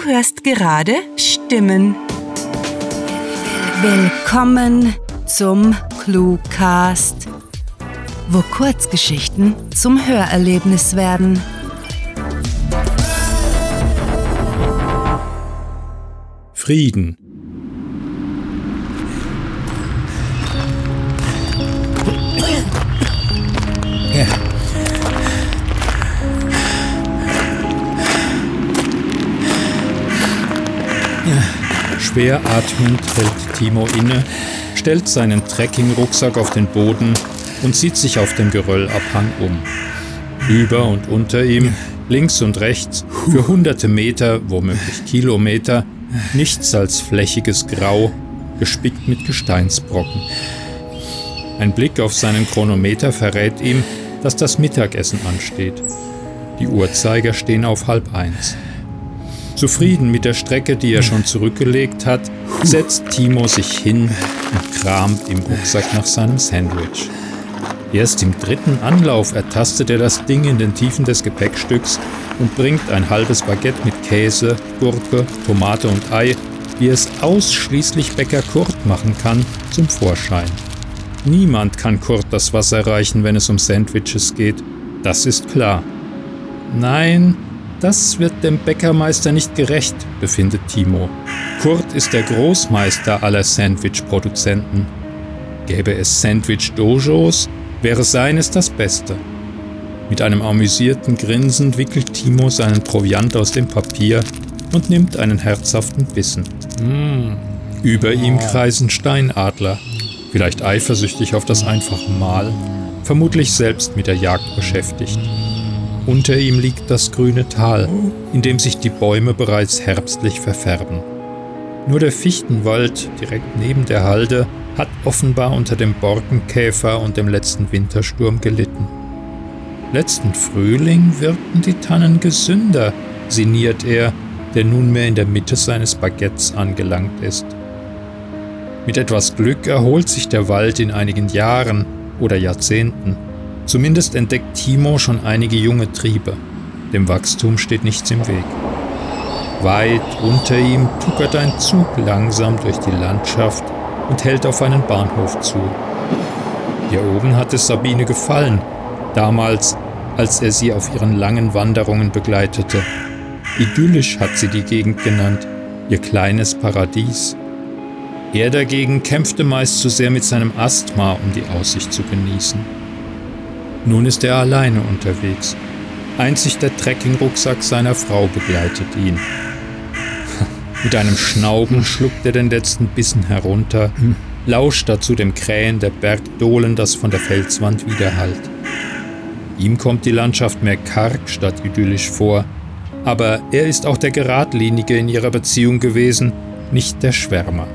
Du hörst gerade Stimmen. Willkommen zum Cluecast, wo Kurzgeschichten zum Hörerlebnis werden. Frieden. Schwer atmend hält Timo inne, stellt seinen Trekkingrucksack auf den Boden und sieht sich auf dem Geröllabhang um. Über und unter ihm, links und rechts, für hunderte Meter, womöglich Kilometer, nichts als flächiges Grau, gespickt mit Gesteinsbrocken. Ein Blick auf seinen Chronometer verrät ihm, dass das Mittagessen ansteht. Die Uhrzeiger stehen auf halb eins. Zufrieden mit der Strecke, die er schon zurückgelegt hat, setzt Timo sich hin und kramt im Rucksack nach seinem Sandwich. Erst im dritten Anlauf ertastet er das Ding in den Tiefen des Gepäckstücks und bringt ein halbes Baguette mit Käse, Gurke, Tomate und Ei, wie es ausschließlich Bäcker Kurt machen kann, zum Vorschein. Niemand kann Kurt das Wasser reichen, wenn es um Sandwiches geht, das ist klar. Nein, das wird dem Bäckermeister nicht gerecht, befindet Timo. Kurt ist der Großmeister aller Sandwich-Produzenten. Gäbe es Sandwich-Dojos, wäre seines das Beste. Mit einem amüsierten Grinsen wickelt Timo seinen Proviant aus dem Papier und nimmt einen herzhaften Bissen. Mm. Über ihm kreisen Steinadler, vielleicht eifersüchtig auf das einfache Mahl, vermutlich selbst mit der Jagd beschäftigt. Unter ihm liegt das grüne Tal, in dem sich die Bäume bereits herbstlich verfärben. Nur der Fichtenwald direkt neben der Halde hat offenbar unter dem Borkenkäfer und dem letzten Wintersturm gelitten. Letzten Frühling wirkten die Tannen gesünder, sinniert er, der nunmehr in der Mitte seines Baguettes angelangt ist. Mit etwas Glück erholt sich der Wald in einigen Jahren oder Jahrzehnten. Zumindest entdeckt Timo schon einige junge Triebe. Dem Wachstum steht nichts im Weg. Weit unter ihm tuckert ein Zug langsam durch die Landschaft und hält auf einen Bahnhof zu. Hier oben hat es Sabine gefallen, damals, als er sie auf ihren langen Wanderungen begleitete. Idyllisch hat sie die Gegend genannt, ihr kleines Paradies. Er dagegen kämpfte meist zu sehr mit seinem Asthma, um die Aussicht zu genießen. Nun ist er alleine unterwegs. Einzig der Trekkingrucksack seiner Frau begleitet ihn. Mit einem Schnauben schluckt er den letzten Bissen herunter, lauscht dazu dem Krähen der Bergdohlen, das von der Felswand widerhallt. Ihm kommt die Landschaft mehr karg statt idyllisch vor, aber er ist auch der Geradlinige in ihrer Beziehung gewesen, nicht der Schwärmer.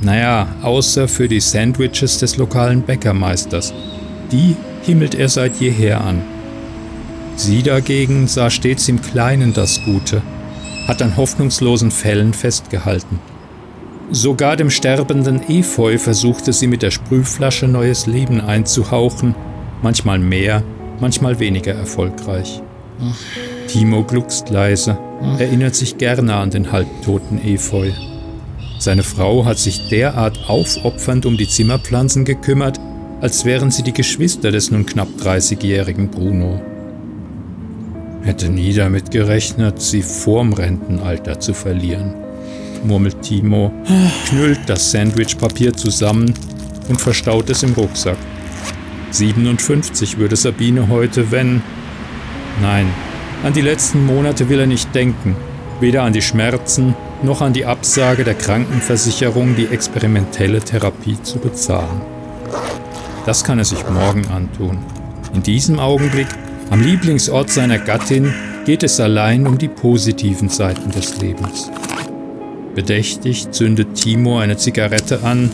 Naja, außer für die Sandwiches des lokalen Bäckermeisters. Die himmelt er seit jeher an. Sie dagegen sah stets im Kleinen das Gute, hat an hoffnungslosen Fällen festgehalten. Sogar dem sterbenden Efeu versuchte sie mit der Sprühflasche neues Leben einzuhauchen, manchmal mehr, manchmal weniger erfolgreich. Timo gluckst leise, erinnert sich gerne an den halbtoten Efeu. Seine Frau hat sich derart aufopfernd um die Zimmerpflanzen gekümmert, als wären sie die Geschwister des nun knapp 30-jährigen Bruno. Hätte nie damit gerechnet, sie vorm Rentenalter zu verlieren, murmelt Timo, knüllt das Sandwichpapier zusammen und verstaut es im Rucksack. 57 würde Sabine heute, wenn... Nein, an die letzten Monate will er nicht denken, weder an die Schmerzen noch an die Absage der Krankenversicherung, die experimentelle Therapie zu bezahlen. Das kann er sich morgen antun. In diesem Augenblick, am Lieblingsort seiner Gattin, geht es allein um die positiven Seiten des Lebens. Bedächtig zündet Timo eine Zigarette an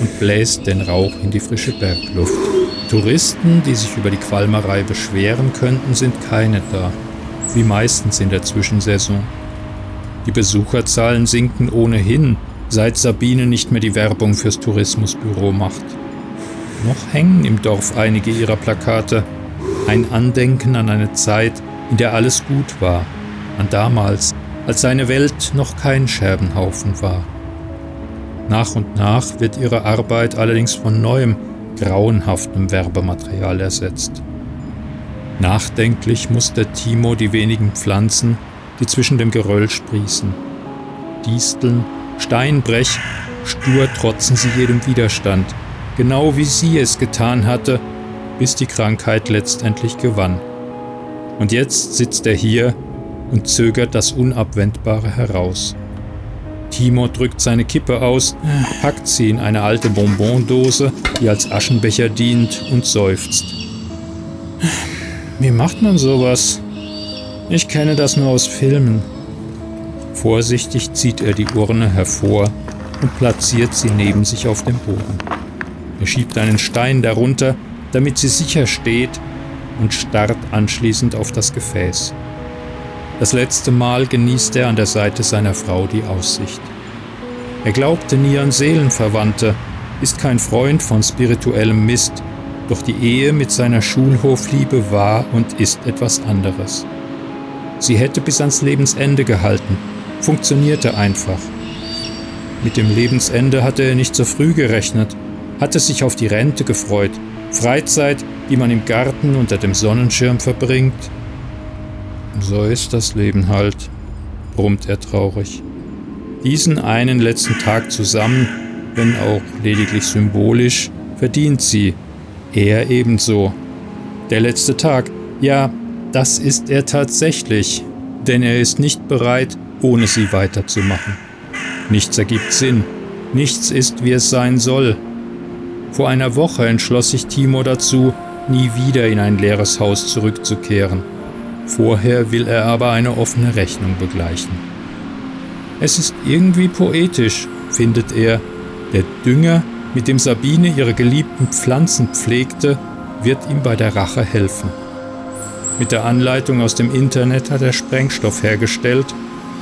und bläst den Rauch in die frische Bergluft. Touristen, die sich über die Qualmerei beschweren könnten, sind keine da, wie meistens in der Zwischensaison. Die Besucherzahlen sinken ohnehin, seit Sabine nicht mehr die Werbung fürs Tourismusbüro macht. Noch hängen im Dorf einige ihrer Plakate. Ein Andenken an eine Zeit, in der alles gut war. An damals, als seine Welt noch kein Scherbenhaufen war. Nach und nach wird ihre Arbeit allerdings von neuem, grauenhaftem Werbematerial ersetzt. Nachdenklich mustert Timo die wenigen Pflanzen, die zwischen dem Geröll sprießen. Disteln, Steinbrech, stur trotzen sie jedem Widerstand, genau wie sie es getan hatte, bis die Krankheit letztendlich gewann. Und jetzt sitzt er hier und zögert das Unabwendbare heraus. Timo drückt seine Kippe aus, packt sie in eine alte Bonbondose, die als Aschenbecher dient, und seufzt. Wie macht man sowas? Ich kenne das nur aus Filmen. Vorsichtig zieht er die Urne hervor und platziert sie neben sich auf dem Boden. Er schiebt einen Stein darunter, damit sie sicher steht und starrt anschließend auf das Gefäß. Das letzte Mal genießt er an der Seite seiner Frau die Aussicht. Er glaubte nie an Seelenverwandte, ist kein Freund von spirituellem Mist, doch die Ehe mit seiner Schulhofliebe war und ist etwas anderes. Sie hätte bis ans Lebensende gehalten, funktionierte einfach. Mit dem Lebensende hatte er nicht so früh gerechnet, hatte sich auf die Rente gefreut, Freizeit, die man im Garten unter dem Sonnenschirm verbringt. So ist das Leben halt, brummt er traurig. Diesen einen letzten Tag zusammen, wenn auch lediglich symbolisch, verdient sie, er ebenso. Der letzte Tag, ja, das ist er tatsächlich, denn er ist nicht bereit, ohne sie weiterzumachen. Nichts ergibt Sinn, nichts ist, wie es sein soll. Vor einer Woche entschloss sich Timo dazu, nie wieder in ein leeres Haus zurückzukehren. Vorher will er aber eine offene Rechnung begleichen. Es ist irgendwie poetisch, findet er, der Dünger, mit dem Sabine ihre geliebten Pflanzen pflegte, wird ihm bei der Rache helfen. Mit der Anleitung aus dem Internet hat er Sprengstoff hergestellt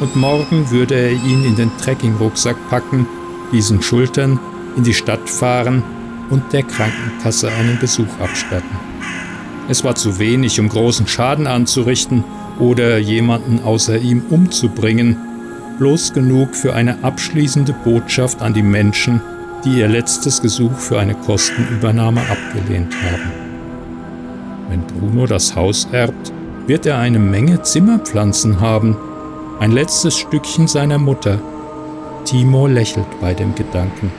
und morgen würde er ihn in den Trekkingrucksack packen, diesen schultern, in die Stadt fahren und der Krankenkasse einen Besuch abstatten. Es war zu wenig, um großen Schaden anzurichten oder jemanden außer ihm umzubringen, bloß genug für eine abschließende Botschaft an die Menschen, die ihr letztes Gesuch für eine Kostenübernahme abgelehnt haben. Wenn Bruno das Haus erbt, wird er eine Menge Zimmerpflanzen haben, ein letztes Stückchen seiner Mutter. Timo lächelt bei dem Gedanken.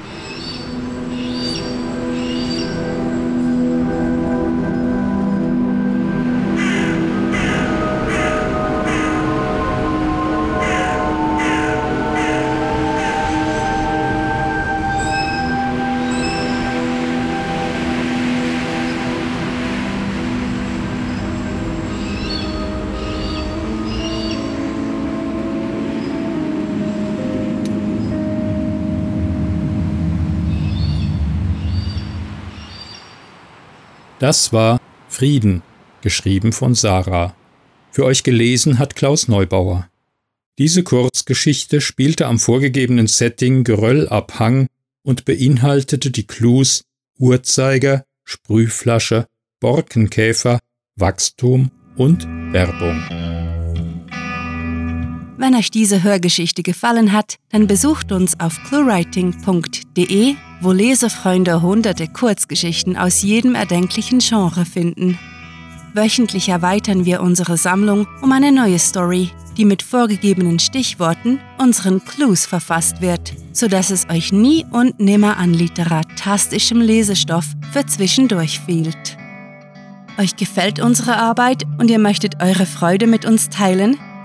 Das war Frieden, geschrieben von Sarah. Für euch gelesen hat Klaus Neubauer. Diese Kurzgeschichte spielte am vorgegebenen Setting Geröllabhang und beinhaltete die Clues Uhrzeiger, Sprühflasche, Borkenkäfer, Wachstum und Werbung. Wenn euch diese Hörgeschichte gefallen hat, dann besucht uns auf cluewriting.de, wo Lesefreunde hunderte Kurzgeschichten aus jedem erdenklichen Genre finden. Wöchentlich erweitern wir unsere Sammlung um eine neue Story, die mit vorgegebenen Stichworten, unseren Clues verfasst wird, sodass es euch nie und nimmer an literatastischem Lesestoff für zwischendurch fehlt. Euch gefällt unsere Arbeit und ihr möchtet eure Freude mit uns teilen?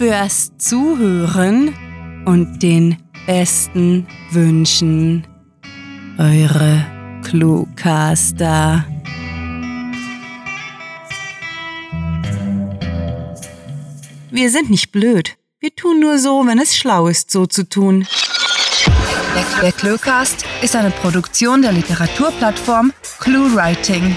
fürs Zuhören und den besten Wünschen. Eure Cluecaster. Wir sind nicht blöd. Wir tun nur so, wenn es schlau ist, so zu tun. Der, Cluecast ist eine Produktion der Literaturplattform ClueWriting.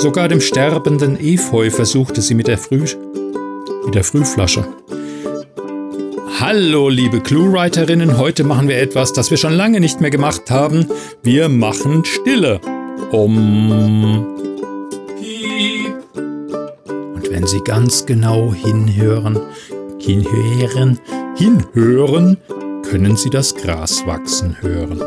Sogar dem sterbenden Efeu versuchte sie mit der, Früh mit der Frühflasche. Hallo, liebe Cluewriterinnen, heute machen wir etwas, das wir schon lange nicht mehr gemacht haben. Wir machen Stille. Um. Und wenn Sie ganz genau hinhören, hinhören, hinhören, können Sie das Gras wachsen hören.